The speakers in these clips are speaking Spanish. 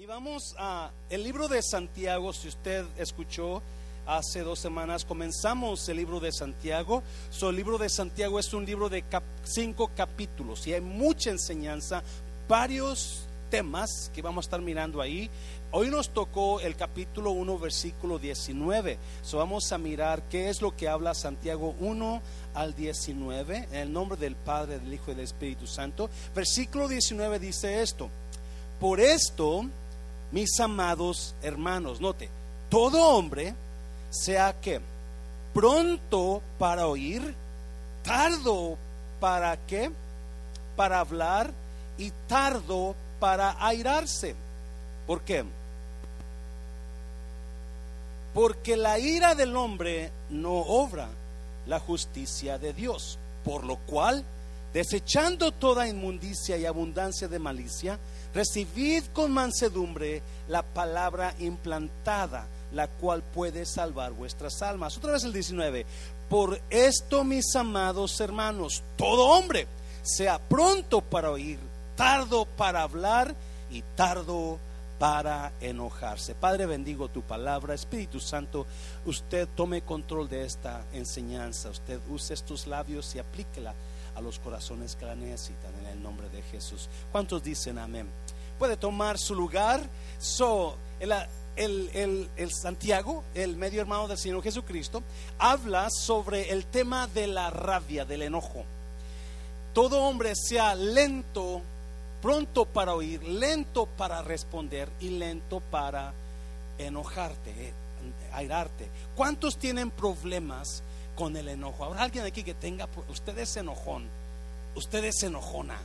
Y vamos a el libro de Santiago, si usted escuchó hace dos semanas, comenzamos el libro de Santiago. So, el libro de Santiago es un libro de cinco capítulos y hay mucha enseñanza, varios temas que vamos a estar mirando ahí. Hoy nos tocó el capítulo 1, versículo 19. So, vamos a mirar qué es lo que habla Santiago 1 al 19, en el nombre del Padre, del Hijo y del Espíritu Santo. Versículo 19 dice esto. Por esto, mis amados hermanos, note, todo hombre sea que pronto para oír, tardo para qué, para hablar y tardo para airarse. ¿Por qué? Porque la ira del hombre no obra la justicia de Dios, por lo cual, desechando toda inmundicia y abundancia de malicia, Recibid con mansedumbre la palabra implantada, la cual puede salvar vuestras almas. Otra vez el 19. Por esto, mis amados hermanos, todo hombre sea pronto para oír, tardo para hablar y tardo para enojarse. Padre, bendigo tu palabra. Espíritu Santo, usted tome control de esta enseñanza. Usted use estos labios y aplíquela a los corazones que la necesitan en el nombre de Jesús. ¿Cuántos dicen amén? Puede tomar su lugar. So, el, el, el, Santiago, el medio hermano del Señor Jesucristo, habla sobre el tema de la rabia, del enojo. Todo hombre sea lento, pronto para oír, lento para responder y lento para enojarte, eh, airarte. ¿Cuántos tienen problemas con el enojo. Habrá alguien aquí que tenga, usted es enojón, usted es enojona.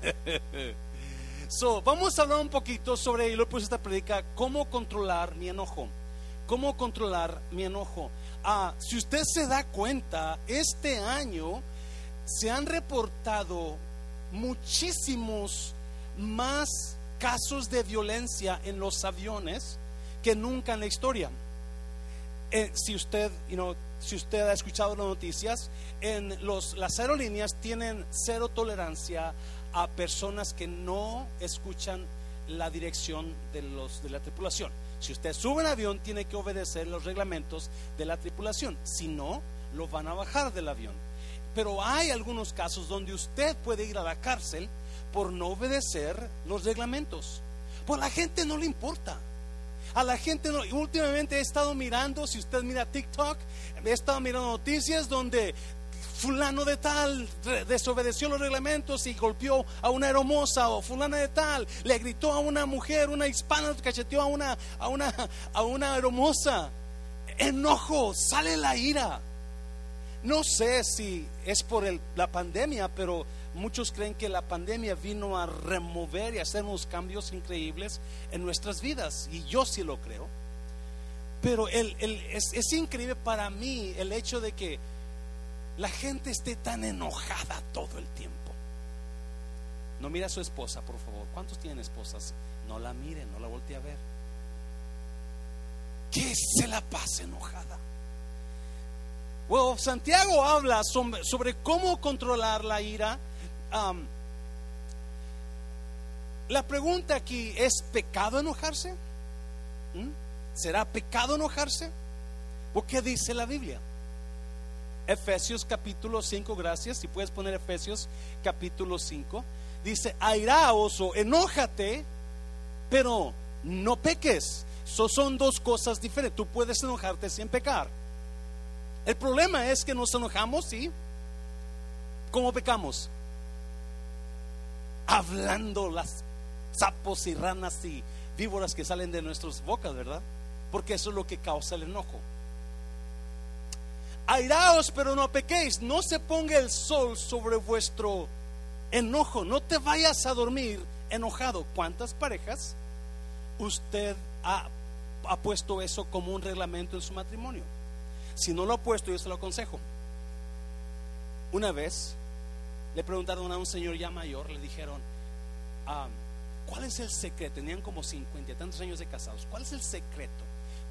so, vamos a hablar un poquito sobre, y lo puse esta predica, cómo controlar mi enojo. Cómo controlar mi enojo. Ah, si usted se da cuenta, este año se han reportado muchísimos más casos de violencia en los aviones que nunca en la historia. Eh, si usted, you know, si usted ha escuchado las noticias, en los, las aerolíneas tienen cero tolerancia a personas que no escuchan la dirección de, los, de la tripulación. Si usted sube un avión, tiene que obedecer los reglamentos de la tripulación. Si no, lo van a bajar del avión. Pero hay algunos casos donde usted puede ir a la cárcel por no obedecer los reglamentos. Pues la gente no le importa. A la gente. Últimamente he estado mirando, si usted mira TikTok, he estado mirando noticias donde fulano de tal desobedeció los reglamentos y golpeó a una hermosa o fulana de tal le gritó a una mujer, una hispana, cacheteó a una a una a una hermosa. Enojo, sale la ira. No sé si es por la pandemia, pero muchos creen que la pandemia vino a remover y hacer unos cambios increíbles en nuestras vidas, y yo sí lo creo. Pero es, increíble para mí el hecho de que la gente esté tan enojada todo el tiempo. No mira a su esposa, por favor. ¿Cuántos tienen esposas? No la miren, no la voltee a ver. Que se la pase enojada. Santiago habla sobre, cómo controlar la ira. La pregunta aquí es, ¿pecado enojarse? ¿Mm? ¿Será pecado enojarse? ¿O qué dice la Biblia? Efesios capítulo 5, gracias. Si puedes poner Efesios capítulo 5. Dice, airaos o enójate, pero no peques. So, son dos cosas diferentes. Tú puedes enojarte sin pecar. El problema es que nos enojamos y ¿cómo pecamos? Hablando las sapos y ranas y víboras que salen de nuestras bocas, ¿verdad? Porque eso es lo que causa el enojo. Airaos, pero no pequéis. No se ponga el sol sobre vuestro enojo. No te vayas a dormir enojado. ¿Cuántas parejas usted ha, ha puesto eso como un reglamento en su matrimonio? Si no lo ha puesto, yo se lo aconsejo. Una vez le preguntaron a un señor ya mayor, le dijeron, ah, ¿cuál es el secreto? Tenían como 50 y tantos años de casados. ¿Cuál es el secreto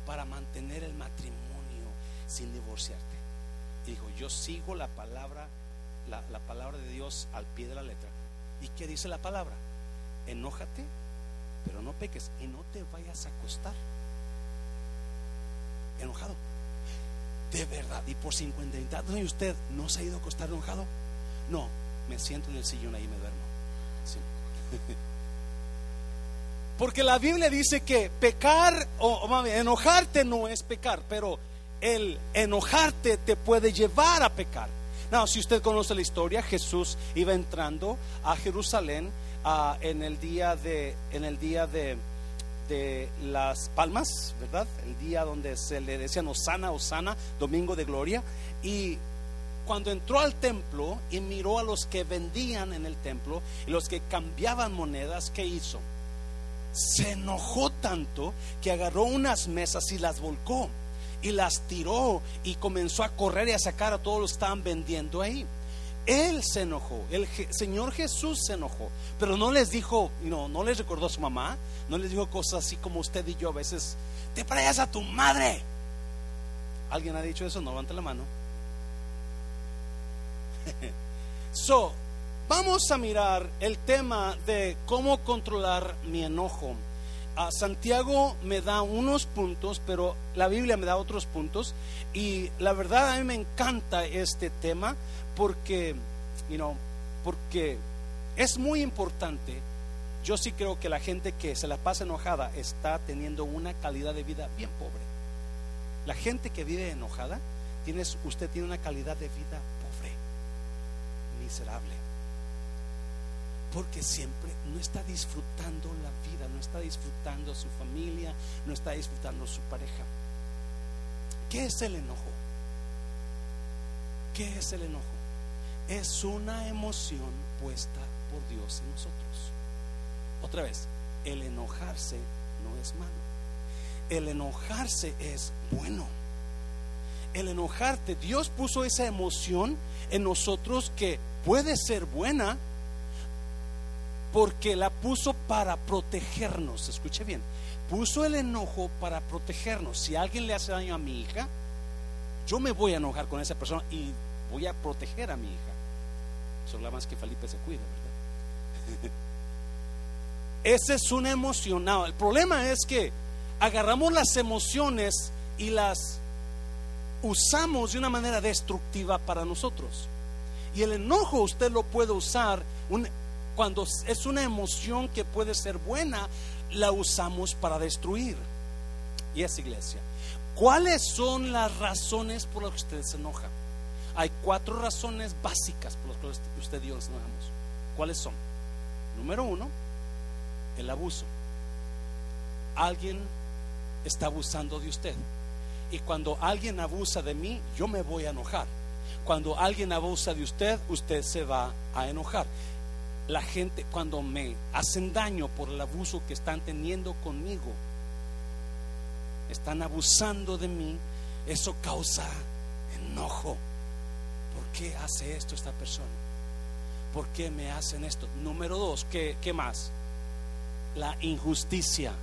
para mantener el matrimonio sin divorciarte? dijo, yo sigo la palabra, la, la palabra de Dios al pie de la letra. ¿Y qué dice la palabra? Enójate, pero no peques y no te vayas a acostar enojado. De verdad, y por 50 y usted no se ha ido a acostar enojado. No, me siento en el sillón ahí y me duermo. Porque la Biblia dice que pecar o, enojarte no es pecar, pero el enojarte te puede llevar a pecar. No, si usted conoce la historia, Jesús iba entrando a Jerusalén ah, en el día de en el día de, de las palmas, ¿verdad? El día donde se le decían Osana, Osana, domingo de gloria y cuando entró al templo y miró a los que vendían en el templo y los que cambiaban monedas, ¿qué hizo? Se enojó tanto que agarró unas mesas y las volcó y las tiró y comenzó a correr y a sacar a todos los que estaban vendiendo ahí. Él se enojó, el Señor Jesús se enojó, pero no les dijo, no, no les recordó a su mamá, no les dijo cosas así como usted y yo a veces, te parayas a tu madre. ¿Alguien ha dicho eso? No levante la mano. so, vamos a mirar el tema de cómo controlar mi enojo. a Santiago me da unos puntos, pero la Biblia me da otros puntos. Y la verdad a mí me encanta este tema porque, you know, porque es muy importante. Yo sí creo que la gente que se la pasa enojada está teniendo una calidad de vida bien pobre. La gente que vive enojada, usted tiene una calidad de vida miserable. Porque siempre no está disfrutando la vida, no está disfrutando su familia, no está disfrutando su pareja. ¿Qué es el enojo? ¿Qué es el enojo? Es una emoción puesta por Dios en nosotros. Otra vez, el enojarse no es malo. El enojarse es bueno. El enojarte, Dios puso esa emoción en nosotros que puede ser buena porque la puso para protegernos. Escuche bien, puso el enojo para protegernos. Si alguien le hace daño a mi hija, yo me voy a enojar con esa persona y voy a proteger a mi hija. Solo más que Felipe se cuida, ¿verdad? Esa es una emoción. el problema es que agarramos las emociones y las usamos de una manera destructiva para nosotros. Y el enojo usted lo puede usar cuando es una emoción que puede ser buena, la usamos para destruir. Y es iglesia. ¿Cuáles son las razones por las que usted se enoja? Hay cuatro razones básicas por las cuales usted y yo nos enojamos. ¿Cuáles son? Número uno, el abuso. Alguien está abusando de usted. Y cuando alguien abusa de mí, yo me voy a enojar. Cuando alguien abusa de usted, usted se va a enojar. La gente, cuando me hacen daño por el abuso que están teniendo conmigo, están abusando de mí, eso causa enojo. ¿Por qué hace esto esta persona? ¿Por qué me hacen esto? Número dos, ¿qué, qué más? La injusticia.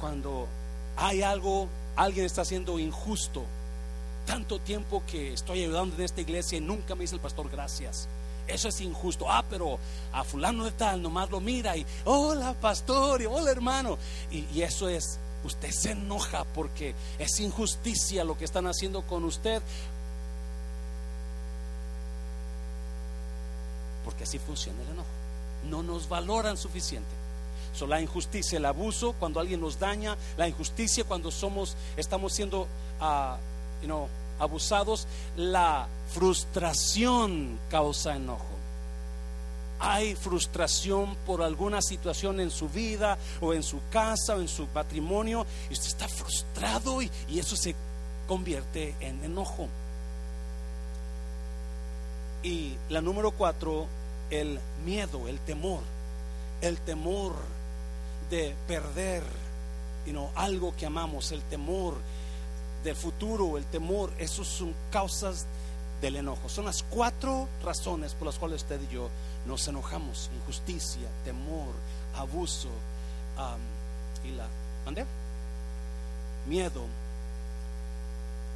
Cuando hay algo, alguien está siendo injusto tanto tiempo que estoy ayudando en esta iglesia y nunca me dice el pastor gracias. Eso es injusto. Ah, pero a fulano de tal nomás lo mira y hola pastor y hola hermano. Y, eso es, usted se enoja porque es injusticia lo que están haciendo con usted. Porque así funciona el enojo. No nos valoran suficiente. La injusticia, el abuso cuando alguien nos daña, la injusticia cuando somos, estamos siendo uh, abusados, la frustración causa enojo. Hay frustración por alguna situación en su vida o en su casa o en su matrimonio y usted está frustrado y, y eso se convierte en enojo. Y la número cuatro, el miedo, el temor, el temor de perder algo que amamos, el temor del futuro, el temor, esos son causas del enojo. Son las cuatro razones por las cuales usted y yo nos enojamos. Injusticia, temor, abuso y la... Miedo,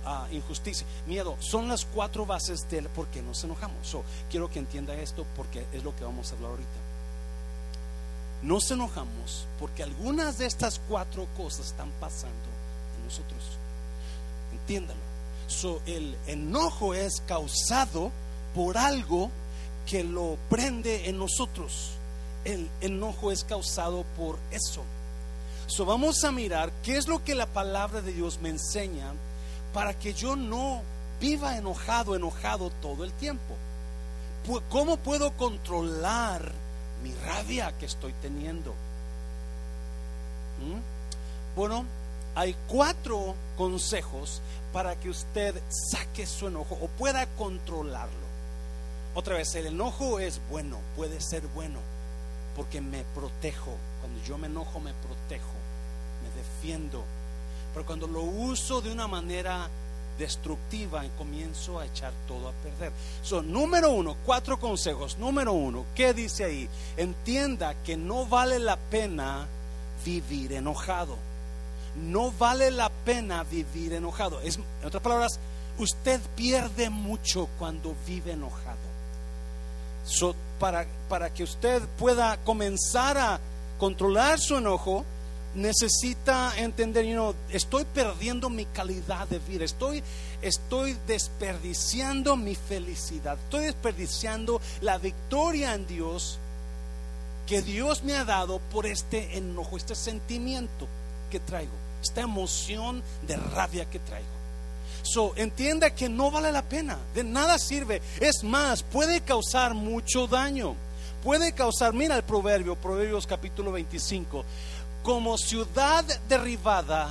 uh, injusticia, miedo. Son las cuatro bases del por qué nos enojamos. quiero que entienda esto porque es lo que vamos a hablar ahorita. Nos enojamos porque algunas de estas cuatro cosas están pasando en nosotros. Entiéndalo. So, el enojo es causado por algo que lo prende en nosotros. El enojo es causado por eso. So, vamos a mirar qué es lo que la palabra de Dios me enseña para que yo no viva enojado, enojado todo el tiempo. ¿Cómo puedo controlar mi rabia que estoy teniendo? ¿Mm? Bueno, hay cuatro consejos para que usted saque su enojo o pueda controlarlo. Otra vez, el enojo es bueno, puede ser bueno, porque me protejo. Cuando yo me enojo, me protejo, me defiendo. Pero cuando lo uso de una manera destructiva, comienzo a echar todo a perder. Son número uno, cuatro consejos. Número uno, ¿qué dice ahí? Entienda que no vale la pena vivir enojado. No vale la pena vivir enojado. En otras palabras, usted pierde mucho cuando vive enojado. para, para que usted pueda comenzar a controlar su enojo, necesita entender, you estoy perdiendo mi calidad de vida, estoy, estoy desperdiciando mi felicidad, estoy desperdiciando la victoria en Dios que Dios me ha dado por este enojo, este sentimiento que traigo, esta emoción de rabia que traigo. So, entienda que no vale la pena, de nada sirve. Es más, puede causar mucho daño. Puede causar, mira el proverbio, Proverbios capítulo 25 como ciudad derribada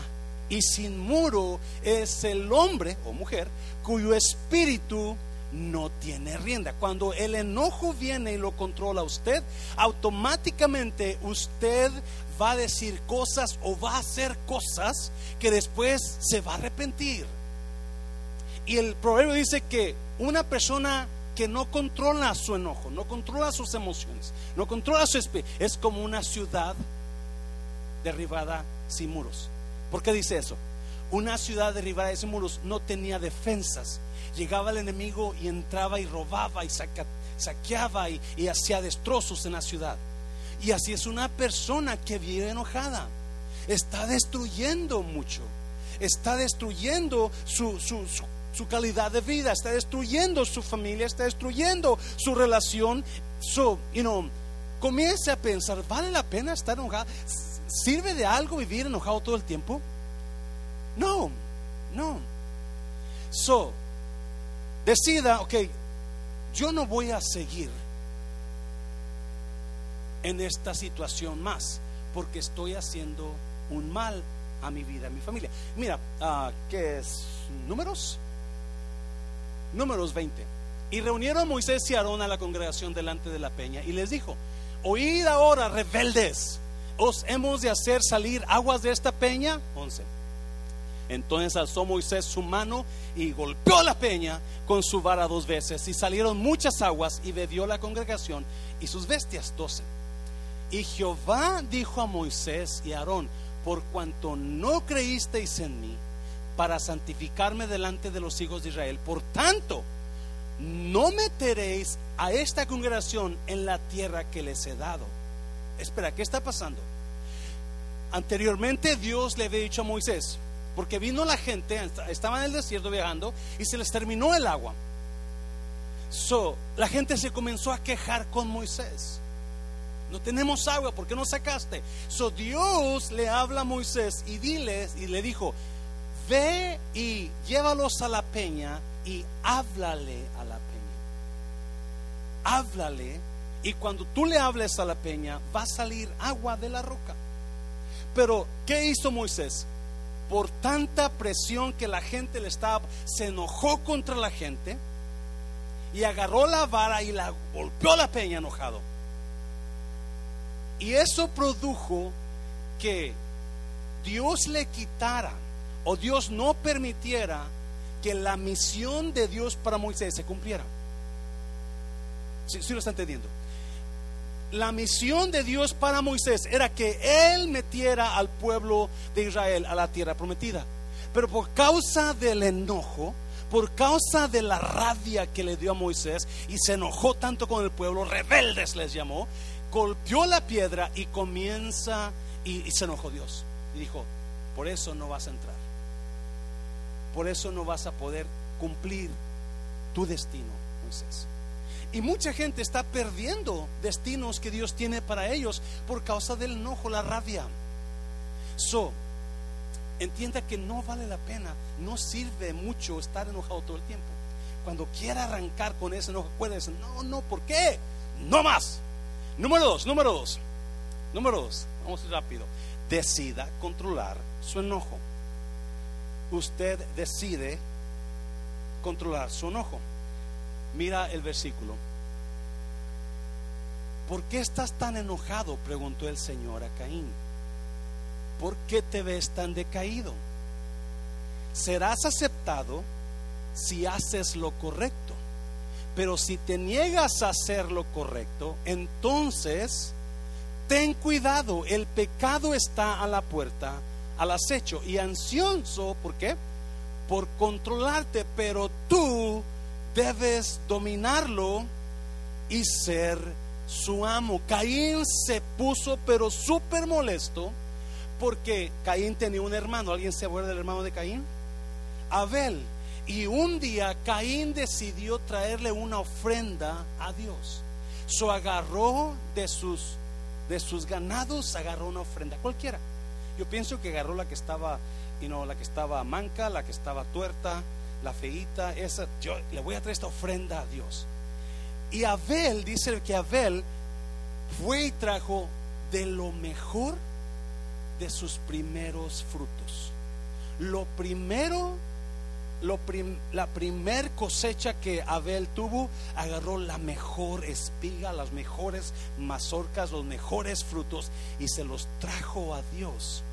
y sin muro es el hombre o mujer cuyo espíritu no tiene rienda. Cuando el enojo viene y lo controla usted, automáticamente usted va a decir cosas o va a hacer cosas que después se va a arrepentir. Y el proverbio dice que una persona que no controla su enojo, no controla sus emociones, no controla su espíritu, es como una ciudad derribada sin muros. ¿Por qué dice eso? Una ciudad derribada sin muros no tenía defensas. Llegaba el enemigo y entraba y robaba y saqueaba y, hacía destrozos en la ciudad. Y así es una persona que vive enojada. Está destruyendo mucho. Está destruyendo su, calidad de vida. Está destruyendo su familia. Está destruyendo su relación. So, you know, comience a pensar, ¿vale la pena estar enojada? ¿Sirve de algo vivir enojado todo el tiempo? No, no. So, decida, ok, yo no voy a seguir en esta situación más, porque estoy haciendo un mal a mi vida, a mi familia. Mira, uh, ¿qué es? ¿Números? Números 20. Y reunieron Moisés y Aarón a la congregación delante de la peña y les dijo, oíd ahora, rebeldes os hemos de hacer salir aguas de esta peña? 11. Entonces alzó Moisés su mano y golpeó la peña con su vara dos veces y salieron muchas aguas y bebió la congregación y sus bestias 12. Y Jehová dijo a Moisés y a Aarón, por cuanto no creísteis en mí para santificarme delante de los hijos de Israel, por tanto, no meteréis a esta congregación en la tierra que les he dado. Espera, ¿qué está pasando? Anteriormente Dios le había dicho a Moisés, porque vino la gente, estaba en el desierto viajando y se les terminó el agua. So, la gente se comenzó a quejar con Moisés. No tenemos agua, ¿por qué no sacaste? So Dios le habla a Moisés y diles y le dijo, ve y llévalos a la peña y háblale a la peña. Háblale y cuando tú le hables a la peña va a salir agua de la roca. Pero, ¿qué hizo Moisés? Por tanta presión que la gente le estaba, se enojó contra la gente y agarró la vara y la golpeó la peña enojado. Y eso produjo que Dios le quitara o Dios no permitiera que la misión de Dios para Moisés se cumpliera. Si ¿Sí, lo está entendiendo? La misión de Dios para Moisés era que él metiera al pueblo de Israel a la tierra prometida. Pero por causa del enojo, por causa de la rabia que le dio a Moisés y se enojó tanto con el pueblo, rebeldes les llamó, golpeó la piedra y comienza y, y se enojó Dios. Y dijo, por eso no vas a entrar. Por eso no vas a poder cumplir tu destino, Moisés. Y mucha gente está perdiendo destinos que Dios tiene para ellos por causa del enojo, la rabia. So, entienda que no vale la pena, no sirve mucho estar enojado todo el tiempo. Cuando quiera arrancar con ese enojo, decir, no, no, ¿por qué? No más. Número dos, número dos, número dos, vamos rápido. Decida controlar su enojo. Usted decide controlar su enojo. Mira el versículo. ¿Por qué estás tan enojado? preguntó el Señor a Caín. ¿Por qué te ves tan decaído? Serás aceptado si haces lo correcto. Pero si te niegas a hacer lo correcto, entonces ten cuidado, el pecado está a la puerta, al acecho y ansioso, ¿por qué? Por controlarte, pero tú debes dominarlo y ser su amo. Caín se puso pero súper molesto porque Caín tenía un hermano. ¿Alguien se acuerda del hermano de Caín? Abel. Y un día Caín decidió traerle una ofrenda a Dios. So agarró de sus, de sus ganados, agarró una ofrenda, cualquiera. Yo pienso que agarró la que estaba, you know, la que estaba manca, la que estaba tuerta, la feita, esa, yo le voy a traer esta ofrenda a Dios. Y Abel, dice que Abel fue y trajo de lo mejor de sus primeros frutos. Lo primero, lo la primer cosecha que Abel tuvo, agarró la mejor espiga, las mejores mazorcas, los mejores frutos y se los trajo a Dios.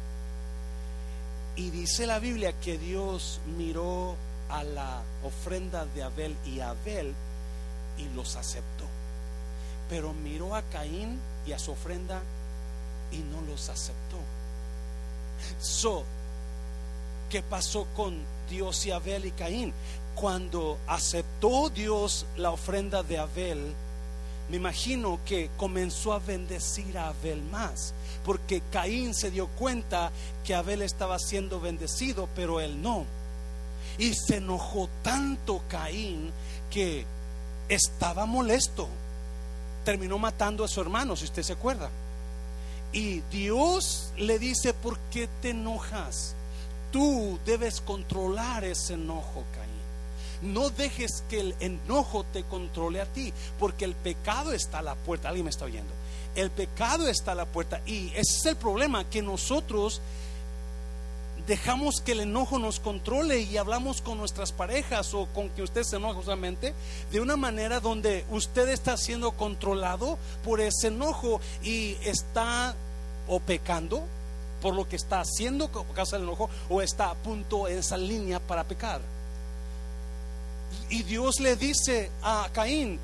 Y dice la Biblia que Dios miró a la ofrenda de Abel y Abel y los aceptó. Pero miró a Caín y a su ofrenda y no los aceptó. So, ¿qué pasó con Dios y Abel y Caín? Cuando aceptó Dios la ofrenda de Abel, me imagino que comenzó a bendecir a Abel más, porque Caín se dio cuenta que Abel estaba siendo bendecido, pero él no. Y se enojó tanto Caín que estaba molesto. Terminó matando a su hermano, si usted se acuerda. Y Dios le dice, ¿por qué te enojas? Tú debes controlar ese enojo, Caín. No dejes que el enojo te controle a ti, porque el pecado está a la puerta. Alguien me está oyendo. El pecado está a la puerta y ese es el problema que nosotros dejamos que el enojo nos controle y hablamos con nuestras parejas o con que usted se enoja justamente de una manera donde usted está siendo controlado por ese enojo y está o pecando por lo que está haciendo causa del enojo o está a punto en esa línea para pecar. Y Dios le dice a Caín,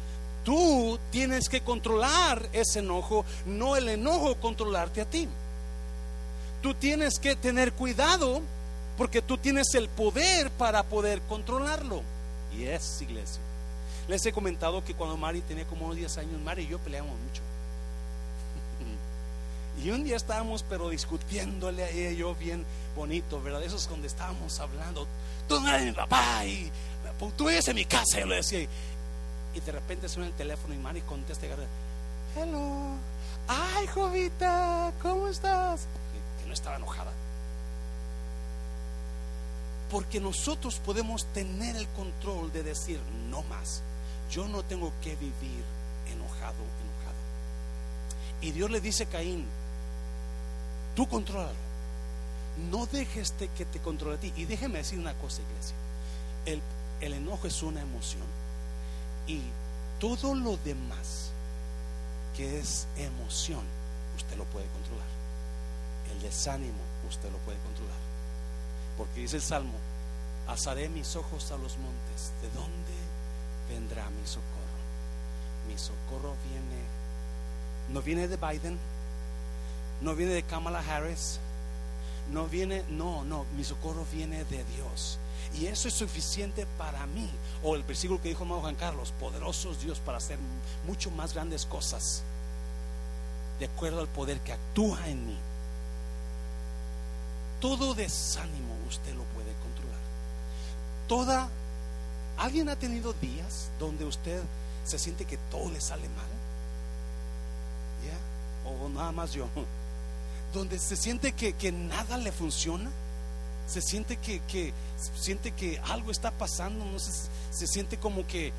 tú tienes que controlar ese enojo, no el enojo controlarte a ti tú tienes que tener cuidado porque tú tienes el poder para poder controlarlo. Y es iglesia. Les he comentado que cuando Mari tenía como 10 años, Mari y yo peleamos mucho. y un día estábamos, pero discutiéndole a ella yo bien bonito, ¿verdad? Eso es donde estábamos hablando. Tú no eres mi papá y tú vives en mi casa, yo le decía. Y de repente suena el teléfono y Mari contesta, hello, ay, Jovita, ¿cómo estás? Estaba enojada. Porque nosotros podemos tener el control de decir, no más, yo no tengo que vivir enojado, enojado. Y Dios le dice a Caín, tú controlalo. No dejes que te controle a ti. Y déjeme decir una cosa, iglesia. El, el enojo es una emoción. Y todo lo demás que es emoción, usted lo puede controlar desánimo usted lo puede controlar. Porque dice el Salmo, asaré mis ojos a los montes. ¿De dónde vendrá mi socorro? Mi socorro viene, no viene de Biden, no viene de Kamala Harris, no viene, no, no, mi socorro viene de Dios. Y eso es suficiente para mí. O el versículo que dijo Juan Carlos, poderosos Dios para hacer mucho más grandes cosas. de acuerdo al poder que actúa en mí. Todo desánimo usted lo puede controlar. Toda ¿Alguien ha tenido días donde usted se siente que todo le sale mal? ¿Ya? O nada más yo. Donde se siente que, que nada le funciona. Se siente que, que, siente que algo está pasando. No sé, se siente como que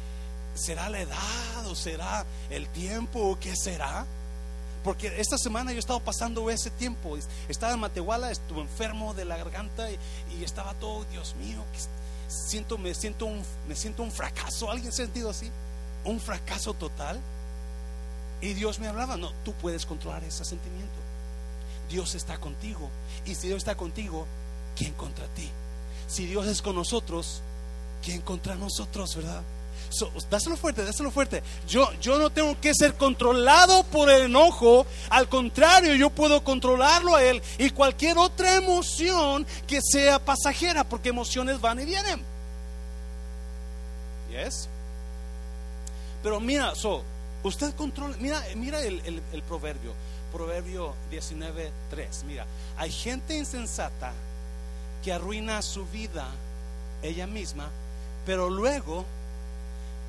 será la edad o será el tiempo o qué será. Porque esta semana yo he estado pasando ese tiempo. Estaba en Matehuala, estuve enfermo de la garganta y, estaba todo, Dios mío, siento, me, siento un, me siento un fracaso. ¿Alguien ha sentido así? Un fracaso total. Y Dios me hablaba, no, tú puedes controlar ese sentimiento. Dios está contigo. Y si Dios está contigo, ¿quién contra ti? Si Dios es con nosotros, ¿quién contra nosotros, verdad? Dáselo fuerte, dáselo fuerte. Yo, yo no tengo que ser controlado por el enojo. Al contrario, yo puedo controlarlo a él y cualquier otra emoción que sea pasajera, porque emociones van y vienen. ¿Yes? Pero mira, so, usted controla, mira, mira el, el proverbio, proverbio 19.3. Mira, hay gente insensata que arruina su vida ella misma, pero luego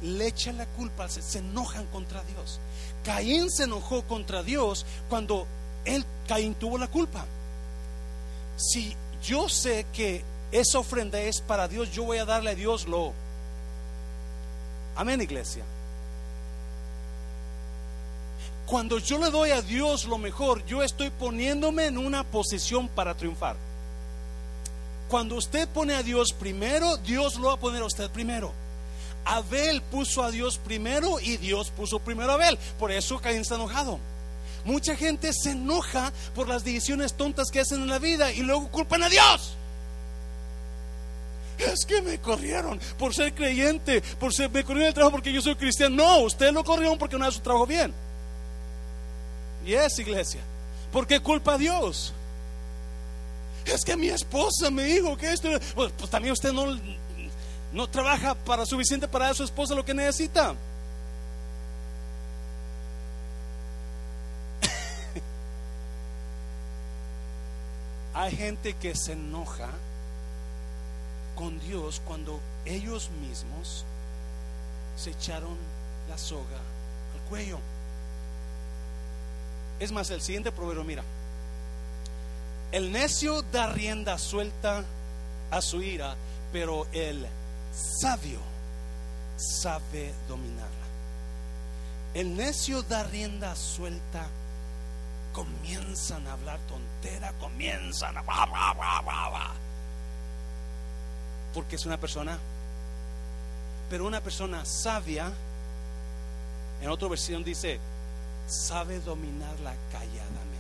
le echan la culpa, se, enojan contra Dios. Caín se enojó contra Dios cuando él, Caín, tuvo la culpa. Si yo sé que esa ofrenda es para Dios, yo voy a darle a Dios lo. Amén, iglesia. Cuando yo le doy a Dios lo mejor, yo estoy poniéndome en una posición para triunfar. Cuando usted pone a Dios primero, Dios lo va a poner a usted primero. Abel puso a Dios primero y Dios puso primero a Abel. Por eso Caín está enojado. Mucha gente se enoja por las decisiones tontas que hacen en la vida y luego culpan a Dios. Es que me corrieron por ser creyente, por ser, me corrieron el trabajo porque yo soy cristiano. No, usted lo corrieron porque no hace su trabajo bien. Y es iglesia. ¿Por qué culpa a Dios? Es que mi esposa me dijo que esto. Pues, pues también usted no, no trabaja para suficiente para dar a su esposa lo que necesita. Hay gente que se enoja con Dios cuando ellos mismos se echaron la soga al cuello. Es más, el siguiente proverbio, mira, el necio da rienda suelta a su ira, pero el sabio sabe dominarla. El necio da rienda suelta, comienzan a hablar tontera, comienzan a... Porque es una persona, pero una persona sabia, en otra versión dice, sabe dominarla calladamente.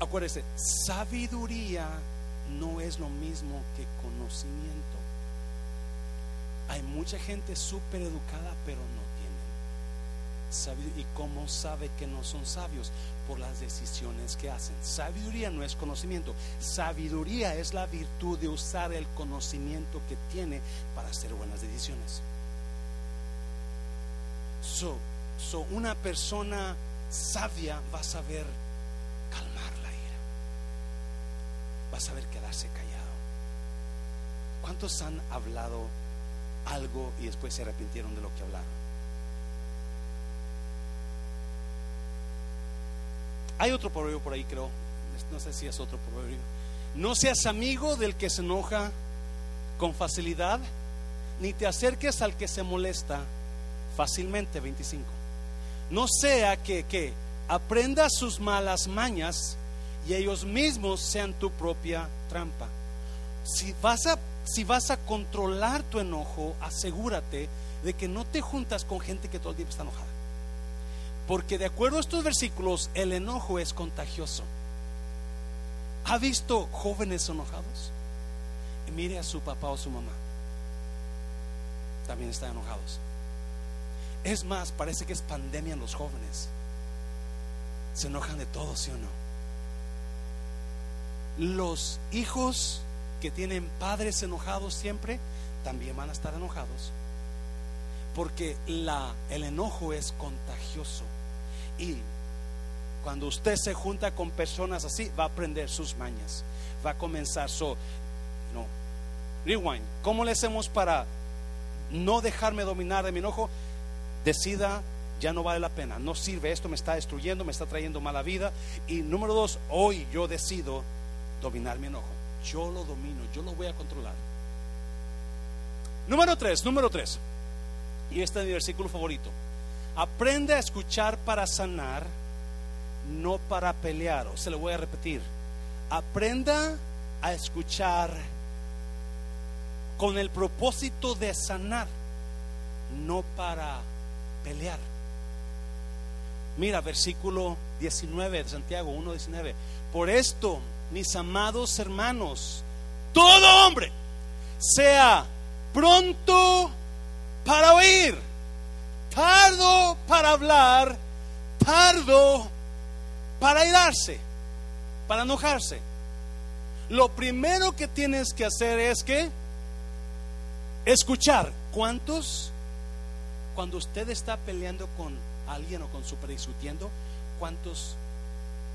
Acuérdese, sabiduría no es lo mismo que conocimiento. Hay mucha gente súper educada, pero no tienen sabiduría. ¿Y cómo sabe que no son sabios? Por las decisiones que hacen. Sabiduría no es conocimiento. Sabiduría es la virtud de usar el conocimiento que tiene para hacer buenas decisiones. So, so una persona sabia va a saber va a saber quedarse callado. ¿Cuántos han hablado algo y después se arrepintieron de lo que hablaron? Hay otro proverbio por ahí, creo. No sé si es otro proverbio. No seas amigo del que se enoja con facilidad, ni te acerques al que se molesta fácilmente. 25. No sea que, que aprendas sus malas mañas y ellos mismos sean tu propia trampa. Si vas a, controlar tu enojo, asegúrate de que no te juntas con gente que todo el tiempo está enojada. Porque de acuerdo a estos versículos, el enojo es contagioso. ¿Ha visto jóvenes enojados? Y mire a su papá o su mamá. También están enojados. Es más, parece que es pandemia en los jóvenes. Se enojan de todo, ¿sí o no? Los hijos que tienen padres enojados siempre, también van a estar enojados. Porque la, el enojo es contagioso. Y cuando usted se junta con personas así, va a aprender sus mañas. Va a comenzar. So, no. Rewind. ¿Cómo le hacemos para no dejarme dominar de mi enojo? Decida, ya no vale la pena. No sirve. Esto me está destruyendo, me está trayendo mala vida. Y número dos, hoy yo decido dominar mi enojo. Yo lo domino, yo lo voy a controlar. Número tres, número tres. Y este es mi versículo favorito. Aprende a escuchar para sanar, no para pelear. O se lo voy a repetir. Aprenda a escuchar con el propósito de sanar, no para pelear. Mira, versículo 19 de Santiago 1.19. Por esto, mis amados hermanos, todo hombre sea pronto para oír, tardo para hablar, tardo para irarse, para enojarse. Lo primero que tienes que hacer es que escuchar. ¿Cuántos? Cuando usted está peleando con alguien o con super discutiendo, ¿cuántos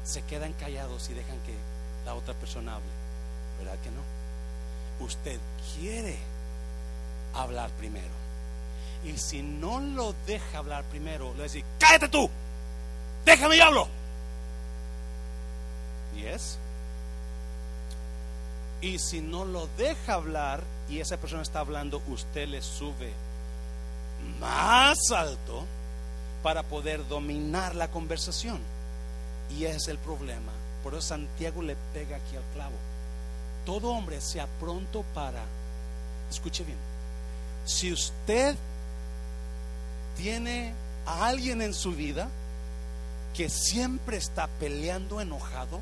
se quedan callados y dejan que la otra persona hable? ¿Verdad que no? Usted quiere hablar primero. Y si no lo deja hablar primero, le decir, cállate tú, déjame y hablo. ¿Y es? Y si no lo deja hablar y esa persona está hablando, usted le sube más alto para poder dominar la conversación. Y ese es el problema. Por eso Santiago le pega aquí al clavo. Todo hombre sea pronto para, escuche bien, si usted tiene a alguien en su vida que siempre está peleando enojado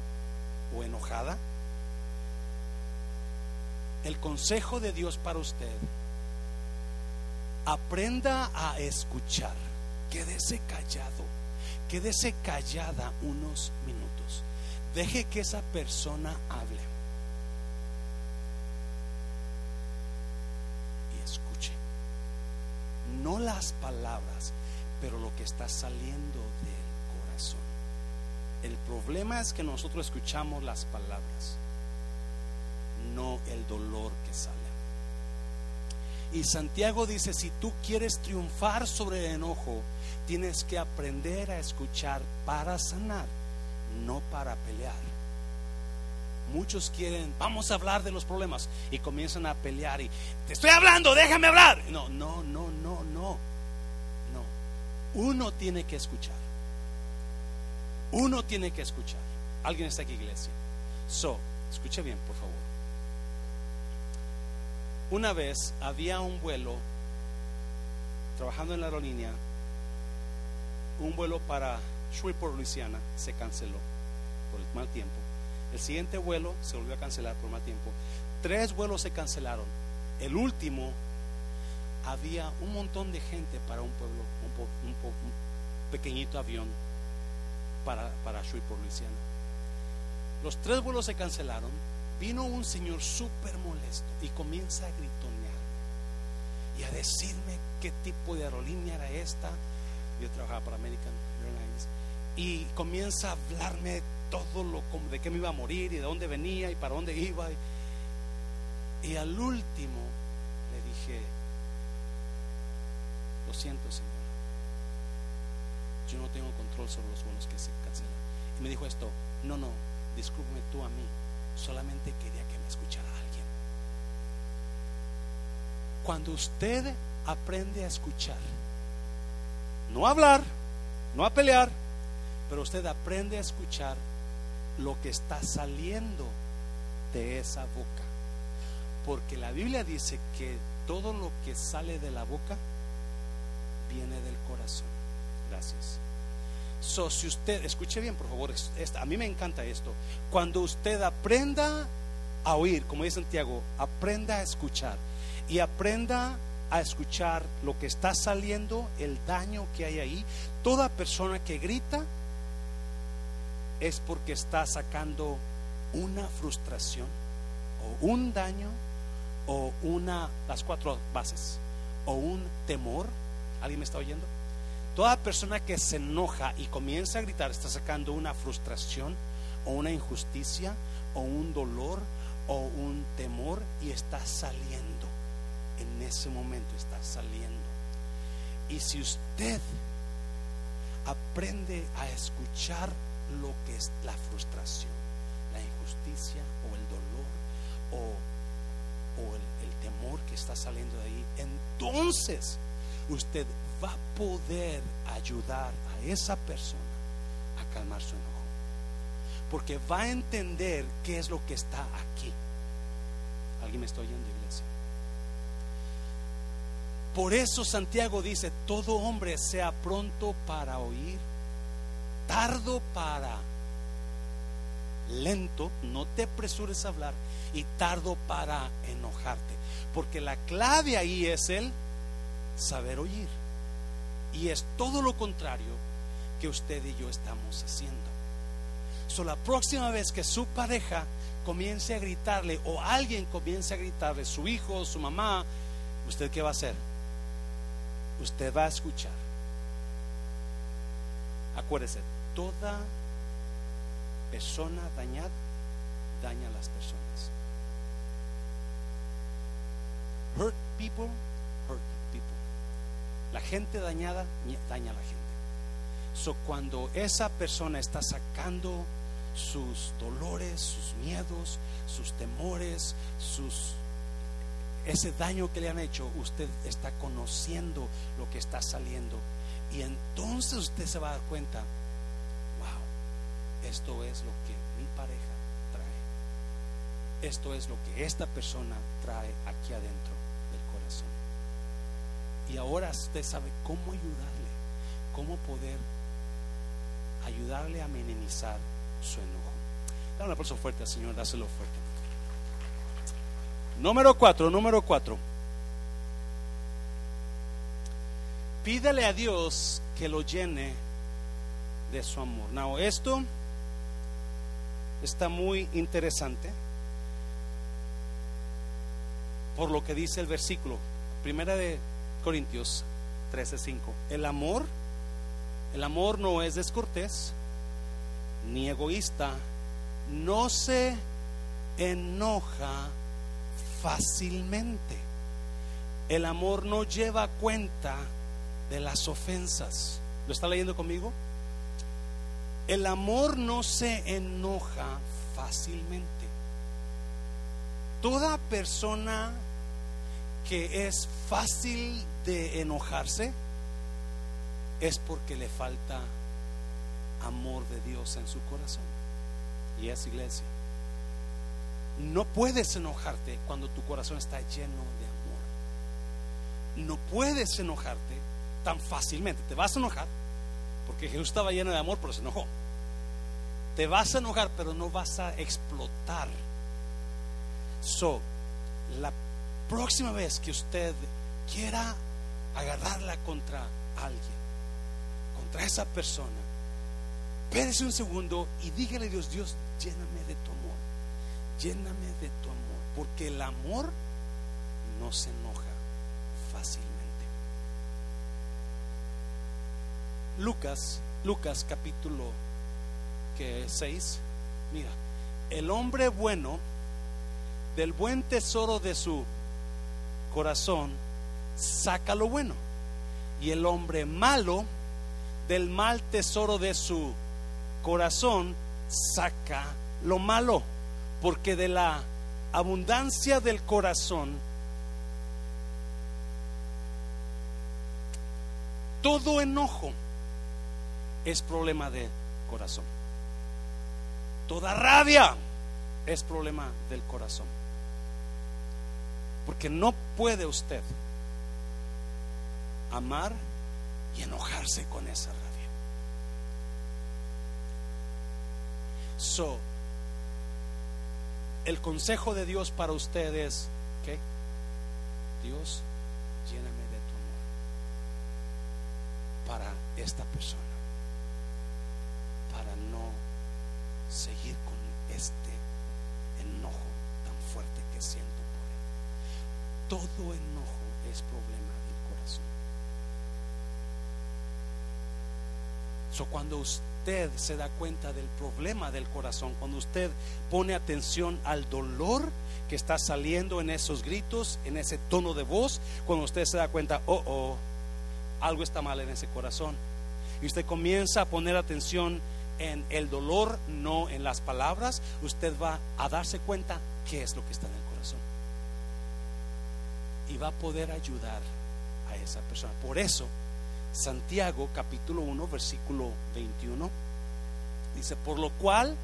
o enojada, el consejo de Dios para usted, aprenda a escuchar, quédese callado, quédese callada unos minutos, deje que esa persona hable. Y escuche, no las palabras, pero lo que está saliendo del corazón. El problema es que nosotros escuchamos las palabras no el dolor que sale. Y Santiago dice, si tú quieres triunfar sobre el enojo, tienes que aprender a escuchar para sanar, no para pelear. Muchos quieren, vamos a hablar de los problemas y comienzan a pelear y te estoy hablando, déjame hablar. No, no, no, no, no. No. Uno tiene que escuchar. Uno tiene que escuchar. ¿Alguien está aquí, iglesia? So, escuche bien, por favor. Una vez había un vuelo, trabajando en la aerolínea, un vuelo para Shreveport, Louisiana, se canceló por el mal tiempo. El siguiente vuelo se volvió a cancelar por mal tiempo. Tres vuelos se cancelaron. El último, había un montón de gente para un pueblo, un, pequeñito avión para, para Shreveport, Louisiana. Los tres vuelos se cancelaron vino un señor súper molesto y comienza a gritonear y a decirme qué tipo de aerolínea era esta. Yo trabajaba para American y comienza a hablarme todo lo de qué me iba a morir y de dónde venía y para dónde iba. Y, al último le dije, lo siento señor, yo no tengo control sobre los vuelos que se cancelan. Y me dijo esto, no, no, discúlpeme tú a mí solamente quería que me escuchara alguien. Cuando usted aprende a escuchar, no a hablar, no a pelear, pero usted aprende a escuchar lo que está saliendo de esa boca. Porque la Biblia dice que todo lo que sale de la boca viene del corazón. Gracias. So, si usted, escuche bien, por favor, a mí me encanta esto. Cuando usted aprenda a oír, como dice Santiago, aprenda a escuchar y aprenda a escuchar lo que está saliendo, el daño que hay ahí. Toda persona que grita es porque está sacando una frustración o un daño o una, las cuatro bases, o un temor ¿Alguien me está oyendo? Toda persona que se enoja y comienza a gritar está sacando una frustración o una injusticia o un dolor o un temor y está saliendo. En ese momento está saliendo. Y si usted aprende a escuchar lo que es la frustración, la injusticia o el dolor o, el, el temor que está saliendo de ahí, entonces usted va a poder ayudar a esa persona a calmar su enojo. Porque va a entender qué es lo que está aquí. ¿Alguien me está oyendo, iglesia? Por eso Santiago dice, todo hombre sea pronto para oír, tardo para lento, no te apresures a hablar, y tardo para enojarte. Porque la clave ahí es el saber oír. Y es todo lo contrario que usted y yo estamos haciendo. So, la próxima vez que su pareja comience a gritarle o alguien comience a gritarle, su hijo, su mamá, ¿usted qué va a hacer? Usted va a escuchar. Acuérdese, toda persona dañada daña a las personas. Hurt people, hurt people. La gente dañada daña a la gente. So, cuando esa persona está sacando sus dolores, sus miedos, sus temores, ese daño que le han hecho, usted está conociendo lo que está saliendo y entonces usted se va a dar cuenta, esto es lo que mi pareja trae. Esto es lo que esta persona trae aquí adentro del corazón. Y ahora usted sabe cómo ayudarle, cómo poder ayudarle a minimizar su enojo. Dale un aplauso fuerte al Señor, dáselo fuerte. Número cuatro, número cuatro. Pídele a Dios que lo llene de su amor. Now, esto está muy interesante por lo que dice el versículo, primera de Corintios 13:5. El amor, el amor no es descortés ni egoísta, no se enoja fácilmente. El amor no lleva cuenta de las ofensas. ¿Lo está leyendo conmigo? El amor no se enoja fácilmente. Toda persona que es fácil de enojarse es porque le falta amor de Dios en su corazón. Y es iglesia. No puedes enojarte cuando tu corazón está lleno de amor. No puedes enojarte tan fácilmente. Te vas a enojar porque Jesús estaba lleno de amor, pero se enojó. Te vas a enojar, pero no vas a explotar. So, la próxima vez que usted quiera agarrarla contra alguien, contra esa persona, espérese un segundo y dígale a Dios, Dios, lléname de tu amor, lléname de tu amor, porque el amor no se enoja fácilmente. Lucas, Lucas capítulo que 6, mira, el hombre bueno del buen tesoro de su corazón saca lo bueno y el hombre malo del mal tesoro de su corazón saca lo malo, porque de la abundancia del corazón todo enojo es problema de corazón. Toda rabia es problema del corazón. Porque no puede usted amar y enojarse con esa rabia. So, el consejo de Dios para ustedes, ¿qué? Dios, lléname de tu amor para esta persona, para no seguir con este enojo tan fuerte que siento por él. Todo enojo es problema del corazón. So, cuando usted se da cuenta del problema del corazón, cuando usted pone atención al dolor que está saliendo en esos gritos, en ese tono de voz, cuando usted se da cuenta, oh, oh, algo está mal en ese corazón. Y usted comienza a poner atención en el dolor, no en las palabras, usted va a darse cuenta qué es lo que está en el corazón. Y va a poder ayudar a esa persona. Por eso, Santiago capítulo 1, versículo 21, dice, por lo cual,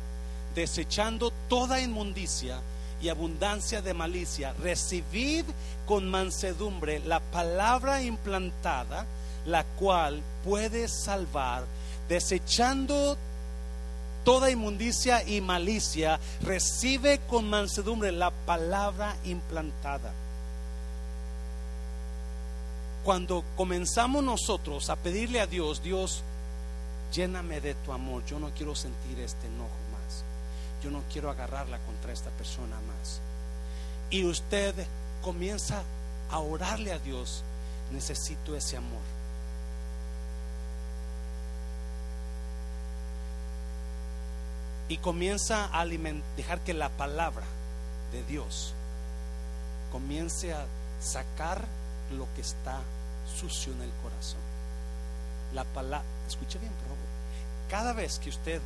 desechando toda inmundicia y abundancia de malicia, recibid con mansedumbre la palabra implantada, la cual puede salvar, desechando toda inmundicia y malicia, recibe con mansedumbre la palabra implantada. Cuando comenzamos nosotros a pedirle a Dios, Dios, lléname de tu amor, yo no quiero sentir este enojo más, yo no quiero agarrarla contra esta persona más. Y usted comienza a orarle a Dios, necesito ese amor. Y comienza a dejar que la palabra de Dios comience a sacar lo que está sucio en el corazón. La palabra, escuche bien, por. Cada vez que usted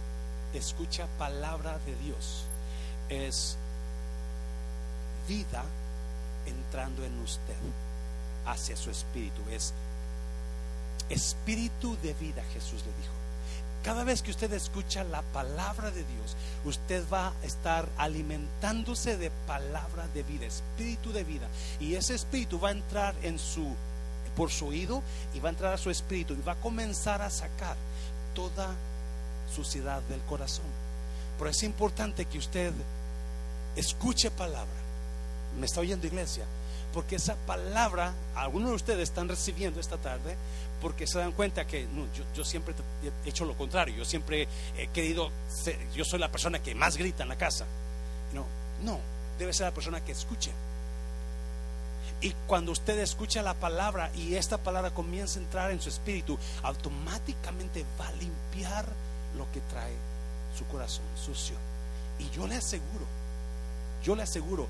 escucha palabra de Dios, es vida entrando en usted hacia su espíritu. Es espíritu de vida, Jesús le dijo. Cada vez que usted escucha la palabra de Dios, usted va a estar alimentándose de palabra de vida, espíritu de vida. Y ese espíritu va a entrar en su por su oído y va a entrar a su espíritu y va a comenzar a sacar toda suciedad del corazón. Pero es importante que usted escuche palabra. ¿Me está oyendo iglesia? Porque esa palabra, algunos de ustedes están recibiendo esta tarde, porque se dan cuenta que yo, siempre he hecho lo contrario, yo siempre he querido, yo soy la persona que más grita en la casa. No, no, debe ser la persona que escuche. Y cuando usted escucha la palabra y esta palabra comienza a entrar en su espíritu, automáticamente va a limpiar lo que trae su corazón sucio. Y yo le aseguro, yo le aseguro,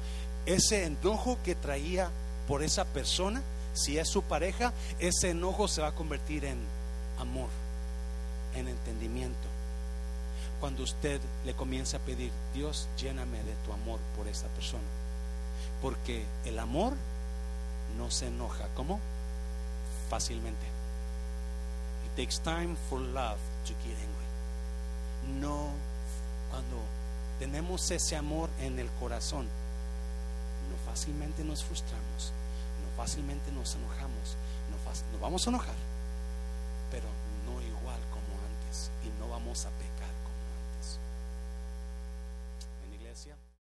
ese enojo que traía por esa persona, si es su pareja, ese enojo se va a convertir en amor, en entendimiento. Cuando usted le comienza a pedir, Dios, lléname de tu amor por esta persona. Porque el amor no se enoja. ¿Cómo? Fácilmente. It takes time for love to get angry. No, cuando tenemos ese amor en el corazón, fácilmente nos frustramos fácilmente nos enojamos, nos vamos a enojar, pero no igual como antes y no vamos a pecar.